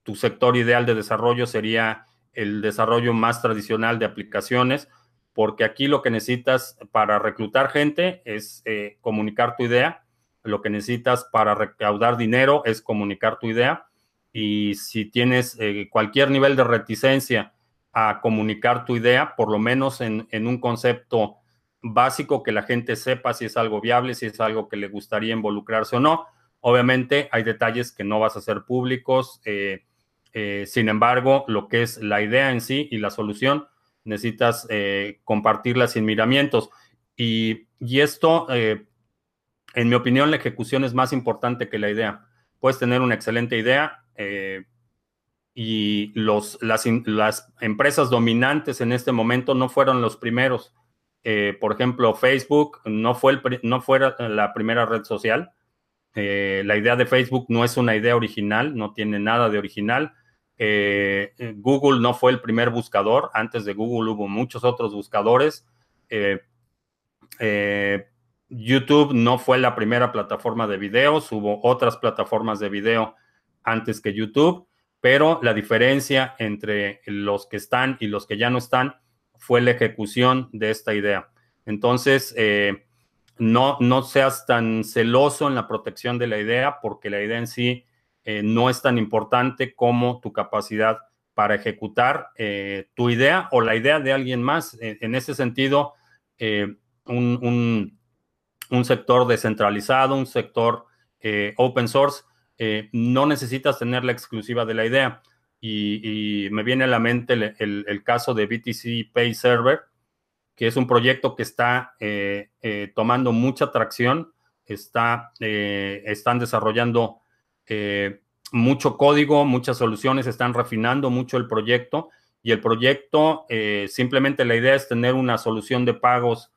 tu sector ideal de desarrollo sería el desarrollo más tradicional de aplicaciones, porque aquí lo que necesitas para reclutar gente es comunicar tu idea lo que necesitas para recaudar dinero es comunicar tu idea y si tienes eh, cualquier nivel de reticencia a comunicar tu idea, por lo menos en, un concepto básico que la gente sepa si es algo viable, si es algo que le gustaría involucrarse o no. Obviamente hay detalles que no vas a hacer públicos. Eh, eh, sin embargo, lo que es la idea en sí y la solución, necesitas compartirla sin miramientos. Y, y esto, en mi opinión, la ejecución es más importante que la idea. Puedes tener una excelente idea y los, las, empresas dominantes en este momento no fueron los primeros eh, por ejemplo, Facebook no fue, la primera red social. Eh, la idea de Facebook no es una idea original, no tiene nada de original. Eh, Google no fue el primer buscador. Antes de Google hubo muchos otros buscadores. YouTube no fue la primera plataforma de videos. Hubo otras plataformas de video antes que YouTube. Pero la diferencia entre los que están y los que ya no están fue la ejecución de esta idea. Entonces, eh, no, no seas tan celoso en la protección de la idea porque la idea en sí eh, no es tan importante como tu capacidad para ejecutar eh, tu idea o la idea de alguien más. en ese sentido, un, sector descentralizado, un sector open source, no necesitas tener la exclusiva de la idea. Y, me viene a la mente el, caso de BTC Pay Server, que es un proyecto que está eh, eh, tomando mucha tracción, está, eh, están desarrollando mucho código, muchas soluciones, están refinando mucho el proyecto. Y el proyecto simplemente la idea es tener una solución de pagos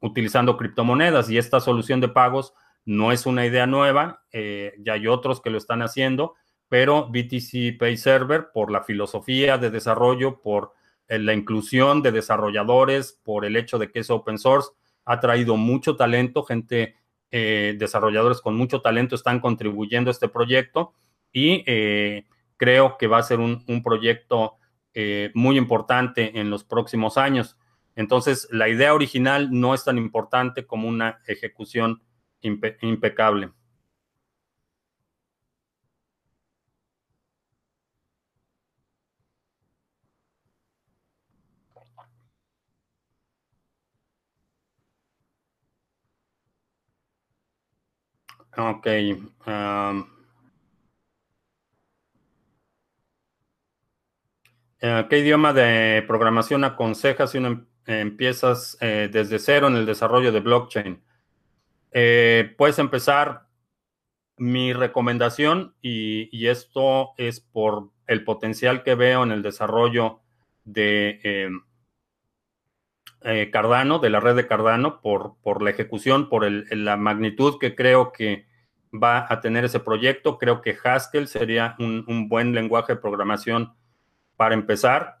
utilizando criptomonedas y esta solución de pagos no es una idea nueva, ya hay otros que lo están haciendo pero BTC Pay Server, por la filosofía de desarrollo, por eh, la inclusión de desarrolladores, por el hecho de que es open source, ha traído mucho talento, gente, eh, desarrolladores con mucho talento están contribuyendo a este proyecto y eh, creo que va a ser un, proyecto muy importante en los próximos años. Entonces, la idea original no es tan importante como una ejecución impecable. Ok. Eh, ¿Qué idioma de programación aconsejas si uno em, empiezas eh, desde cero en el desarrollo de blockchain? Eh, puedes empezar, mi recomendación, y, esto es por el potencial que veo en el desarrollo de eh, Cardano, de la red de Cardano, por, por la ejecución, por la magnitud que creo que va a tener ese proyecto. Creo que Haskell sería un, buen lenguaje de programación para empezar.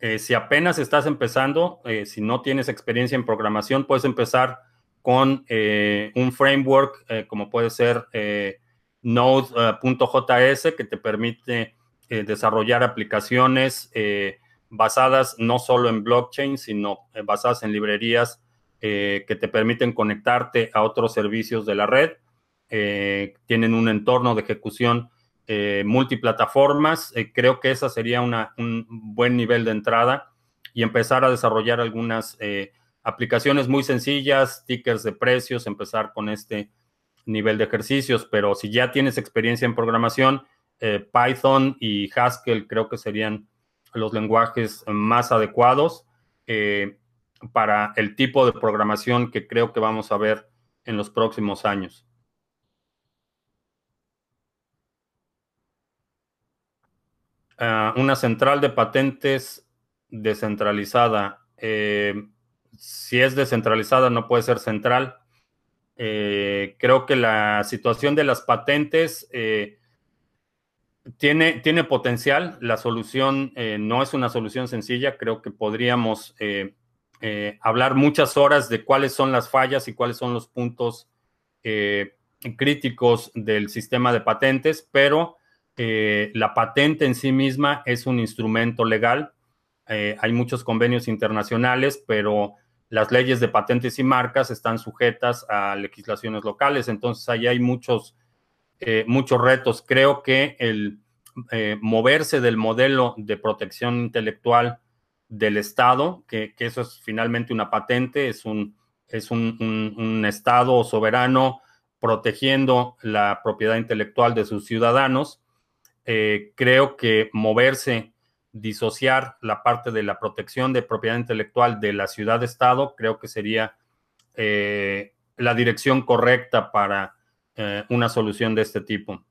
Eh, si apenas estás empezando, eh, si no tienes experiencia en programación, puedes empezar con un framework como puede ser Node.js que te permite desarrollar aplicaciones basadas no solo en blockchain, sino eh, basadas en librerías eh, que te permiten conectarte a otros servicios de la red. Eh, tienen un entorno de ejecución multiplataformas. creo que esa sería un buen nivel de entrada y empezar a desarrollar algunas aplicaciones muy sencillas, tickers de precios, empezar con este nivel de ejercicios. Pero si ya tienes experiencia en programación, Python y Haskell creo que serían los lenguajes más adecuados eh, para el tipo de programación que creo que vamos a ver en los próximos años. Ah, una central de patentes descentralizada. Eh, si es descentralizada, no puede ser central. Eh, creo que la situación de las patentes tiene, tiene potencial. La solución eh, no es una solución sencilla. Creo que podríamos eh, eh, hablar muchas horas de cuáles son las fallas y cuáles son los puntos críticos del sistema de patentes, pero la patente en sí misma es un instrumento legal. hay muchos convenios internacionales, pero las leyes de patentes y marcas están sujetas a legislaciones locales. Entonces, ahí hay muchos eh, muchos retos. Creo que el eh, moverse del modelo de protección intelectual del Estado, que, eso es finalmente una patente, es un, es un, Estado soberano protegiendo la propiedad intelectual de sus ciudadanos. Eh, creo que moverse, disociar la parte de la protección de propiedad intelectual de la ciudad-estado, creo que sería eh, la dirección correcta para eh, una solución de este tipo.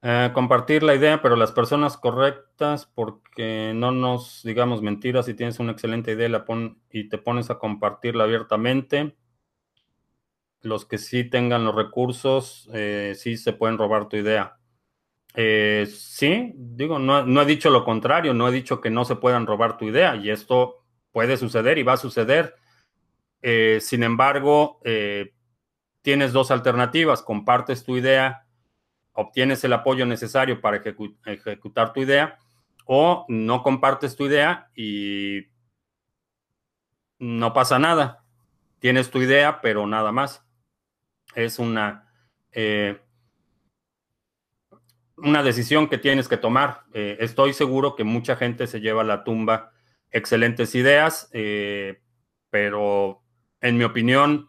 Eh, compartir la idea, pero las personas correctas, porque no nos digamos mentiras, si tienes una excelente idea y te pones a compartirla abiertamente, los que sí tengan los recursos, eh, sí se pueden robar tu idea. Eh, sí, digo, no, no, he dicho lo contrario, no he dicho que no se puedan robar tu idea y esto puede suceder y va a suceder. sin embargo, tienes dos alternativas, compartes tu idea obtienes el apoyo necesario para ejecutar tu idea o no compartes tu idea y no pasa nada. Tienes tu idea, pero nada más. Es una, eh, una decisión que tienes que tomar. Eh, estoy seguro que mucha gente se lleva a la tumba excelentes ideas, eh, pero en mi opinión,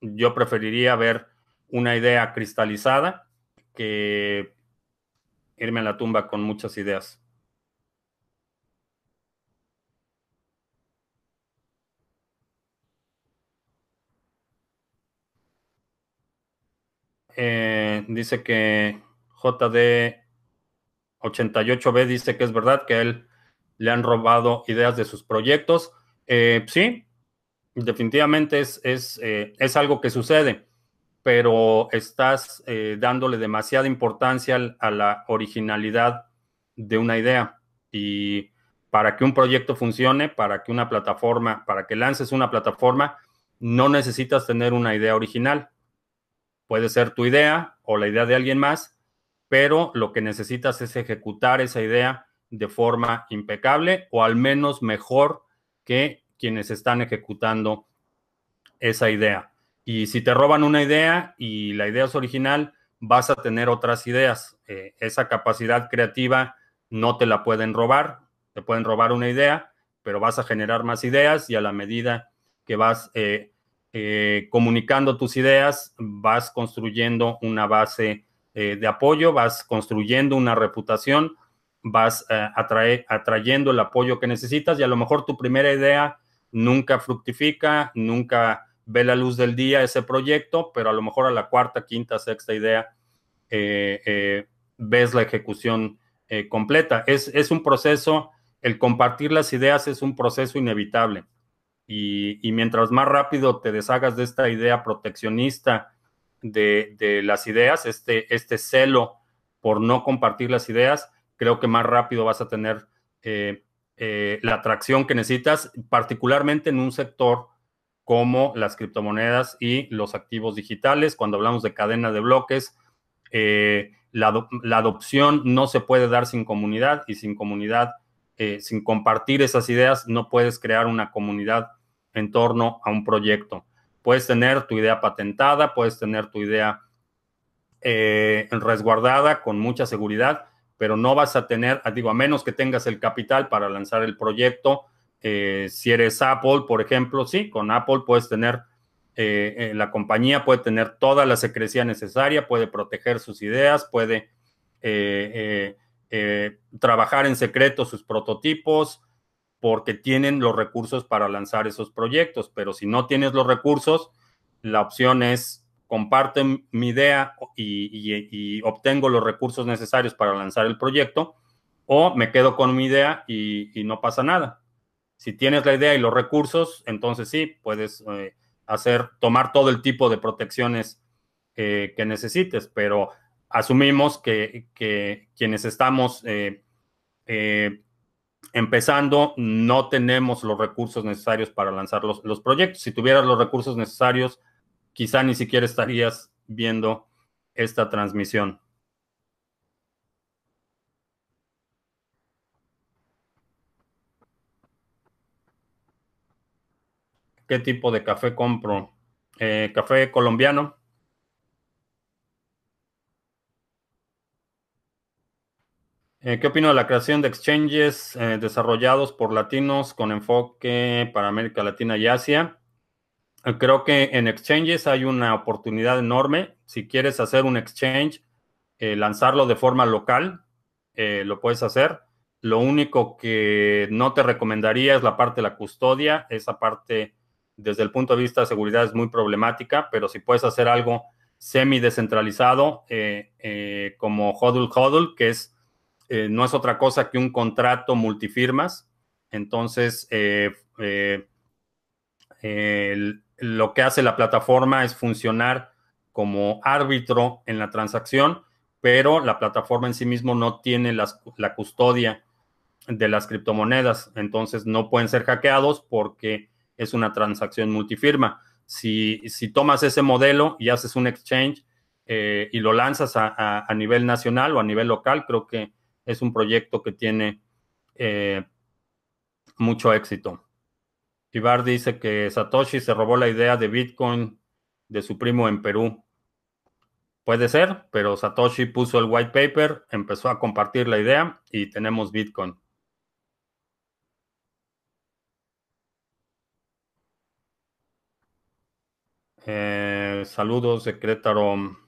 yo preferiría ver una idea cristalizada que irme a la tumba con muchas ideas. Eh, dice que JD88B dice que es verdad que a él le han robado ideas de sus proyectos. Eh, sí, definitivamente es, es, eh, es algo que sucede pero estás eh, dándole demasiada importancia a la originalidad de una idea. Y para que un proyecto funcione, para que una plataforma, para que lances una plataforma, no necesitas tener una idea original. Puede ser tu idea o la idea de alguien más, pero lo que necesitas es ejecutar esa idea de forma impecable o al menos mejor que quienes están ejecutando esa idea. Y si te roban una idea y la idea es original, vas a tener otras ideas. Eh, esa capacidad creativa no te la pueden robar. Te pueden robar una idea, pero vas a generar más ideas y a la medida que vas eh, eh, comunicando tus ideas, vas construyendo una base de apoyo, vas construyendo una reputación, vas atrayendo el apoyo que necesitas y a lo mejor tu primera idea nunca fructifica, nunca ve la luz del día ese proyecto, pero a lo mejor a la cuarta, quinta, sexta idea eh, eh, ves la ejecución eh, completa. Es, es, un proceso, el compartir las ideas es un proceso inevitable. Y, mientras más rápido te deshagas de esta idea proteccionista de, de, las ideas, este, este celo por no compartir las ideas, creo que más rápido vas a tener la atracción que necesitas, particularmente en un sector como las criptomonedas y los activos digitales. Cuando hablamos de cadena de bloques, eh, la, adopción no se puede dar sin comunidad y sin comunidad, eh, sin compartir esas ideas, no puedes crear una comunidad en torno a un proyecto. Puedes tener tu idea patentada, puedes tener tu idea eh, resguardada con mucha seguridad, pero no vas a tener, digo, a menos que tengas el capital para lanzar el proyecto, eh, si eres Apple, por ejemplo, sí, con Apple puedes tener, eh, eh, la compañía puede tener toda la secrecía necesaria, puede proteger sus ideas, puede trabajar en secreto sus prototipos, porque tienen los recursos para lanzar esos proyectos. Pero si no tienes los recursos, la opción es comparte mi idea y, obtengo los recursos necesarios para lanzar el proyecto, o me quedo con mi idea y no pasa nada. Si tienes la idea y los recursos, entonces sí, puedes eh, hacer, tomar todo el tipo de protecciones eh, que necesites, pero asumimos que, quienes estamos eh, empezando no tenemos los recursos necesarios para lanzar los, los, proyectos. Si tuvieras los recursos necesarios, quizá ni siquiera estarías viendo esta transmisión. ¿Qué tipo de café compro? Eh, café colombiano. Eh, ¿Qué opino de la creación de exchanges eh, desarrollados por latinos con enfoque para América Latina y Asia? creo que en exchanges hay una oportunidad enorme. Si quieres hacer un exchange, lanzarlo de forma local, lo puedes hacer. Lo único que no te recomendaría es la parte de la custodia. Esa parte, desde el punto de vista de seguridad, es muy problemática, pero si puedes hacer algo semi descentralizado eh, eh, como HODL HODL, que es, eh, no es otra cosa que un contrato multifirmas. Entonces, lo que hace la plataforma es funcionar como árbitro en la transacción, pero la plataforma en sí mismo no tiene la custodia de las criptomonedas, entonces no pueden ser hackeados porque es una transacción multifirma. Si, si tomas ese modelo y haces un exchange eh, y lo lanzas a, nivel nacional o a nivel local, creo que es un proyecto que tiene eh, mucho éxito. Ibar dice que Satoshi se robó la idea de Bitcoin de su primo en Perú. Puede ser, pero Satoshi puso el white paper, empezó a compartir la idea y tenemos Bitcoin. Eh, saludos de.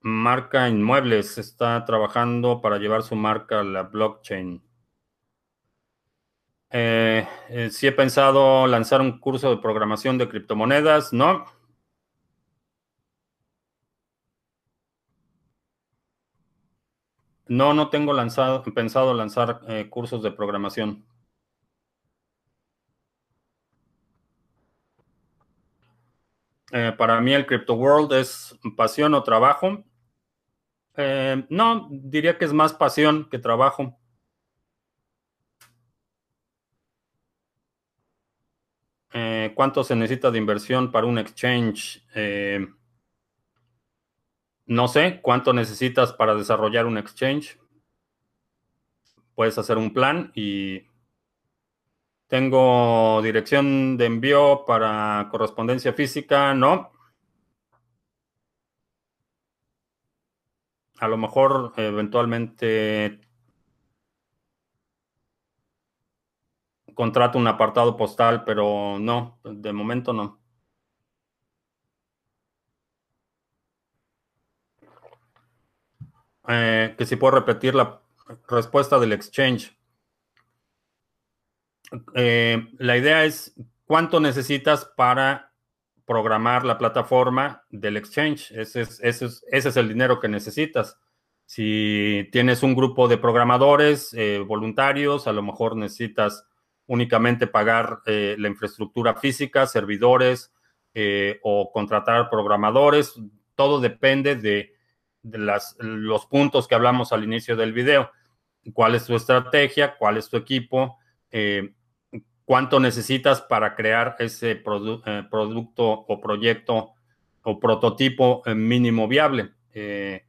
Marca Inmuebles está trabajando para llevar su marca a la blockchain. Eh, eh, si he pensado lanzar un curso de programación de criptomonedas, no. No, no tengo pensado lanzar cursos de programación. Eh, para mí el Crypto World es pasión o trabajo. Eh, no, diría que es más pasión que trabajo. Eh, ¿Cuánto se necesita de inversión para un exchange? no sé, ¿cuánto necesitas para desarrollar un exchange? Puedes hacer un plan y tengo dirección de envío para correspondencia física, no. A lo mejor eventualmente contrato un apartado postal, pero no, de momento no. Eh, que si puedo repetir la respuesta del exchange. Eh, la idea es cuánto necesitas para programar la plataforma del exchange. Ese es, el dinero que necesitas. Si tienes un grupo de programadores eh, voluntarios, a lo mejor necesitas únicamente pagar eh, la infraestructura física, servidores o contratar programadores. Todo depende de, los puntos que hablamos al inicio del video. ¿Cuál es tu estrategia? ¿Cuál es tu equipo? Cuánto necesitas para crear ese eh, producto o proyecto o prototipo eh, mínimo viable. Eh,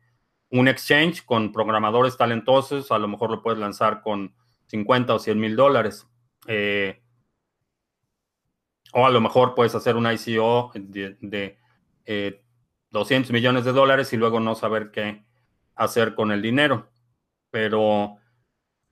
un exchange con programadores talentosos, a lo mejor lo puedes lanzar con 50 o 100 mil dólares. o a lo mejor puedes hacer un ICO de, de 200 millones de dólares y luego no saber qué hacer con el dinero. Pero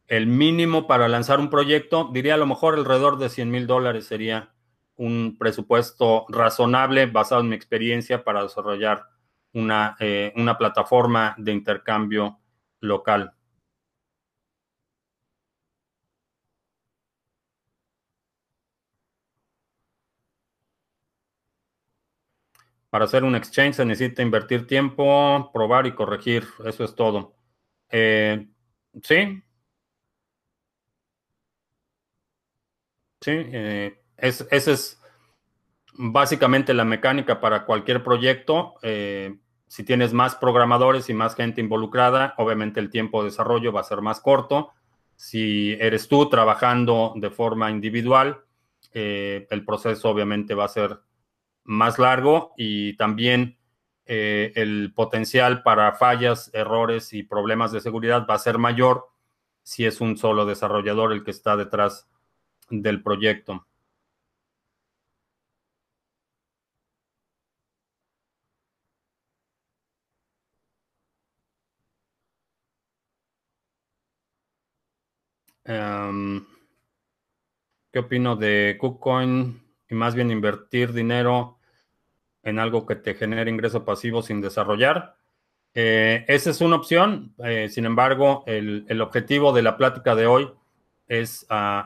el mínimo para lanzar un proyecto, diría a lo mejor alrededor de 100 mil dólares sería un presupuesto razonable basado en mi experiencia para desarrollar una, eh, una plataforma de intercambio local. Para hacer un exchange se necesita invertir tiempo, probar y corregir. Eso es todo. Eh, sí, Sí, eh, esa es básicamente la mecánica para cualquier proyecto. Eh, si tienes más programadores y más gente involucrada, obviamente el tiempo de desarrollo va a ser más corto. Si eres tú trabajando de forma individual, eh, el proceso obviamente va a ser más largo y también el potencial para fallas, errores y problemas de seguridad va a ser mayor si es un solo desarrollador el que está detrás del proyecto. Em, ¿Qué opino de KuCoin y más bien invertir dinero en algo que te genere ingreso pasivo sin desarrollar? Eh, esa es una opción, eh, sin embargo, el, objetivo de la plática de hoy es uh,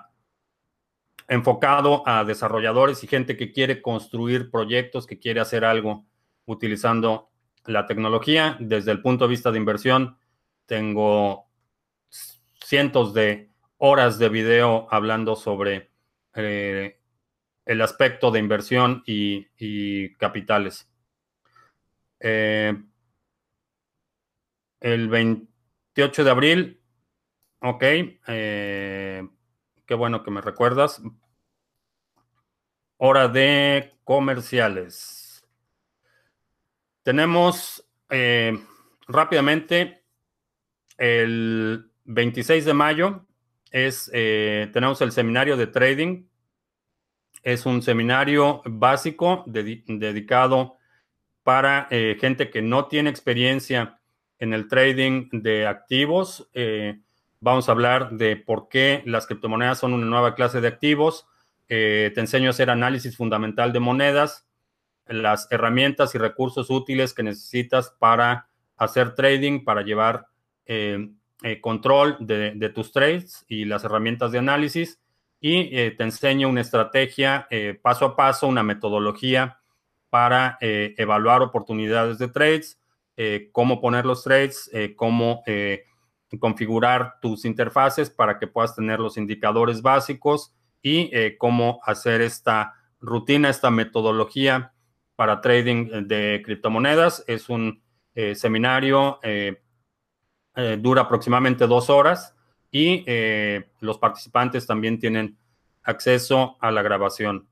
enfocado a desarrolladores y gente que quiere construir proyectos, que quiere hacer algo utilizando la tecnología. Desde el punto de vista de inversión, tengo cientos de horas de video hablando sobre eh, el aspecto de inversión y, capitales. Eh, el 28 de abril, ok, eh, qué bueno que me recuerdas. Hora de comerciales. Tenemos rápidamente el 26 de mayo es, eh, tenemos el seminario de trading. Es un seminario básico dedicado para eh, gente que no tiene experiencia en el trading de activos. Eh, vamos a hablar de por qué las criptomonedas son una nueva clase de activos. te enseño a hacer análisis fundamental de monedas, las herramientas y recursos útiles que necesitas para hacer trading, para llevar eh, control de, tus trades y las herramientas de análisis y eh, te enseño una estrategia eh, paso a paso, una metodología para evaluar oportunidades de trades, cómo poner los trades, cómo configurar tus interfaces para que puedas tener los indicadores básicos y cómo hacer esta rutina, esta metodología para trading de criptomonedas. Es un seminario eh, dura aproximadamente dos horas y eh, los participantes también tienen acceso a la grabación.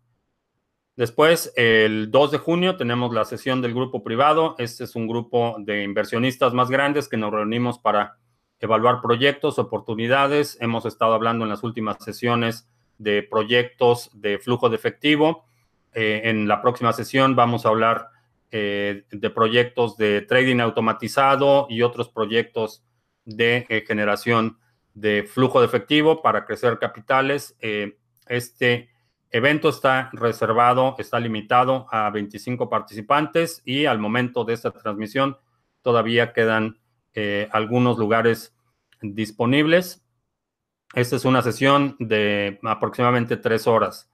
Después, el 2 de junio, tenemos la sesión del grupo privado. Este es un grupo de inversionistas más grandes que nos reunimos para evaluar proyectos, oportunidades. Hemos estado hablando en las últimas sesiones de proyectos de flujo de efectivo. Eh, en la próxima sesión vamos a hablar de proyectos de trading automatizado y otros proyectos de eh, generación de flujo de efectivo para crecer capitales. Eh, este evento está reservado, está limitado a 25 participantes y al momento de esta transmisión todavía quedan eh, algunos lugares disponibles. Esta es una sesión de aproximadamente tres horas.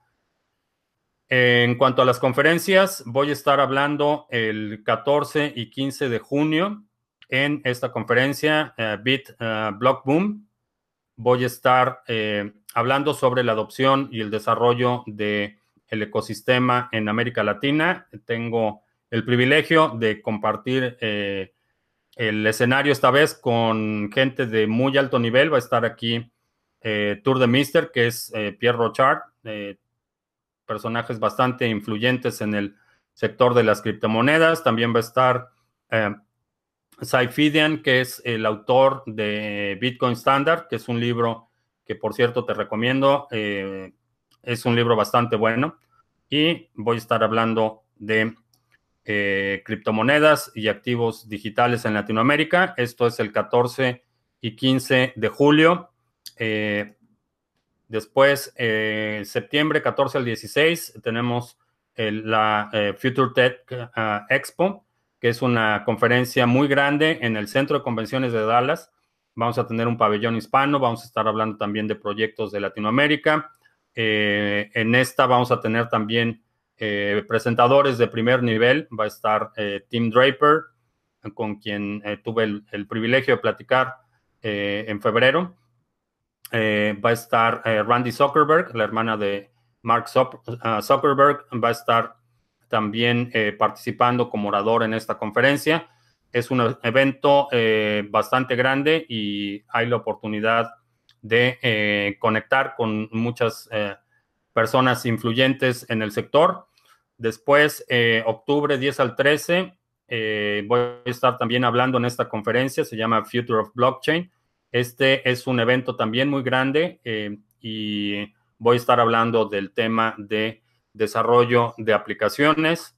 En cuanto a las conferencias, voy a estar hablando el 14 y 15 de junio en esta conferencia, eh, Bit uh, Block Boom. Voy a estar eh, hablando sobre la adopción y el desarrollo del el ecosistema en América Latina. Tengo el privilegio de compartir el escenario esta vez con gente de muy alto nivel. Va a estar aquí Tour de Mister, que es Pierre Rochard, personajes bastante influyentes en el sector de las criptomonedas. También va a estar Saifidian, que es el autor de Bitcoin Standard, que es un libro que, por cierto, te recomiendo. Eh, es un libro bastante bueno. Y voy a estar hablando de eh, criptomonedas y activos digitales en Latinoamérica. Esto es el 14 y 15 de julio. Eh, después, septiembre 14 al 16, tenemos la Future Tech ah, Expo que es una conferencia muy grande en el Centro de Convenciones de Dallas. Vamos a tener un pabellón hispano, vamos a estar hablando también de proyectos de Latinoamérica. Eh, en esta vamos a tener también eh, presentadores de primer nivel. Va a estar eh, Tim Draper, con quien tuve el, privilegio de platicar en febrero. va a estar Randy Zuckerberg, la hermana de Mark Zuckerberg. Va a estar también eh, participando como orador en esta conferencia. Es un evento eh, bastante grande y hay la oportunidad de eh, conectar con muchas personas influyentes en el sector. Después, octubre 10 al 13, voy a estar también hablando en esta conferencia, se llama Future of Blockchain. Este es un evento también muy grande y voy a estar hablando del tema de desarrollo de aplicaciones.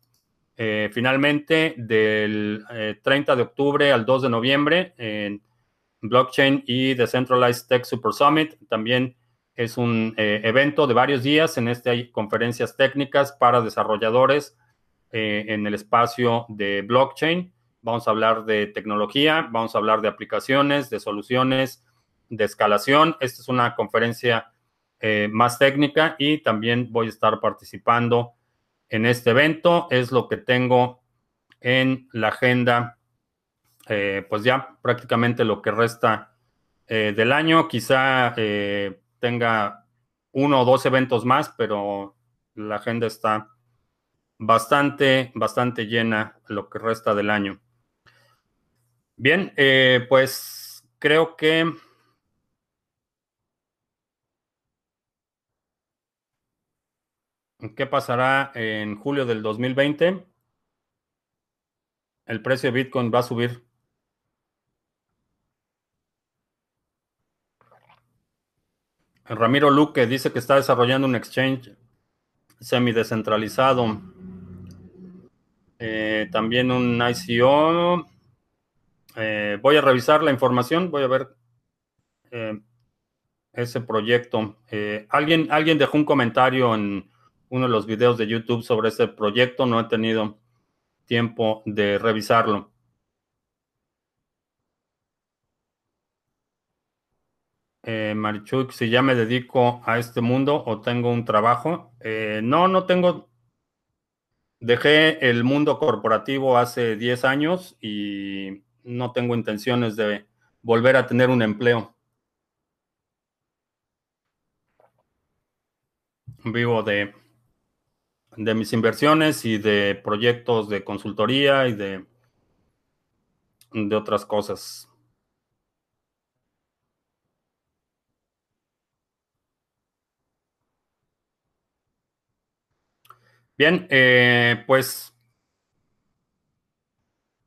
Eh, finalmente, del 30 eh, de octubre al 2 de noviembre, Blockchain y Decentralized Tech Super Summit. También es un eh, evento de varios días. En este hay conferencias técnicas para desarrolladores eh, en el espacio de blockchain. Vamos a hablar de tecnología, vamos a hablar de aplicaciones, de soluciones, de escalación. Esta es una conferencia eh, más técnica y también voy a estar participando en este evento. Es lo que tengo en la agenda, pues ya prácticamente lo que resta del año. Quizá tenga uno o dos eventos más, pero la agenda está bastante, bastante llena lo que resta del año. Bien, eh, pues creo que ¿Qué pasará en julio del 2020? El precio de Bitcoin va a subir. Ramiro Luque dice que está desarrollando un exchange semi-descentralizado. Eh, también un ICO. Eh, voy a revisar la información, voy a ver eh, ese proyecto. alguien, alguien dejó un comentario en uno de los videos de YouTube sobre ese proyecto, no he tenido tiempo de revisarlo. Eh, si ya me dedico a este mundo o tengo un trabajo. Eh, no, no tengo. Dejé el mundo corporativo hace 10 años y no tengo intenciones de volver a tener un empleo. Vivo de, de mis inversiones y de proyectos de consultoría y de, de otras cosas. Bien, eh, pues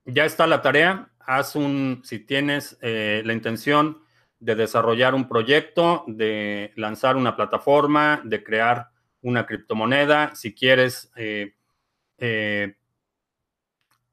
ya está la tarea. Haz un, si tienes eh, la intención de desarrollar un proyecto, de lanzar una plataforma, de crear una criptomoneda, si quieres eh,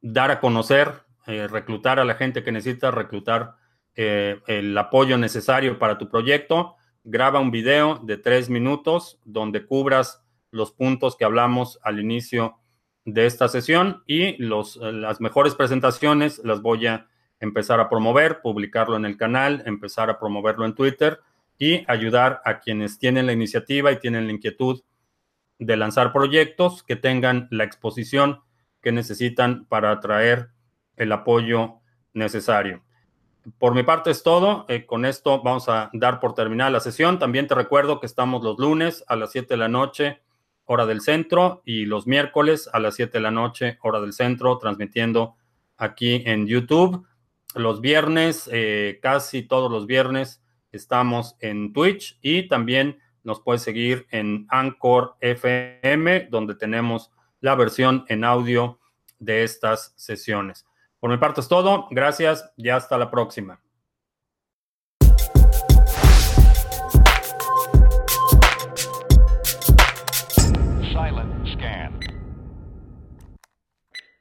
dar a conocer, reclutar a la gente que necesita, reclutar el apoyo necesario para tu proyecto, graba un video de tres minutos donde cubras los puntos que hablamos al inicio de esta sesión y los, las mejores presentaciones las voy a empezar a promover, publicarlo en el canal, empezar a promoverlo en Twitter y ayudar a quienes tienen la iniciativa y tienen la inquietud de lanzar proyectos que tengan la exposición que necesitan para atraer el apoyo necesario. Por mi parte es todo. Eh, con esto vamos a dar por terminada la sesión. También te recuerdo que estamos los lunes a las 7 de la noche hora del centro, y los miércoles a las 7 de la noche, hora del centro, transmitiendo aquí en YouTube. Los viernes, eh, casi todos los viernes, estamos en Twitch y también nos puedes seguir en Anchor FM, donde tenemos la versión en audio de estas sesiones. Por mi parte es todo. Gracias y hasta la próxima.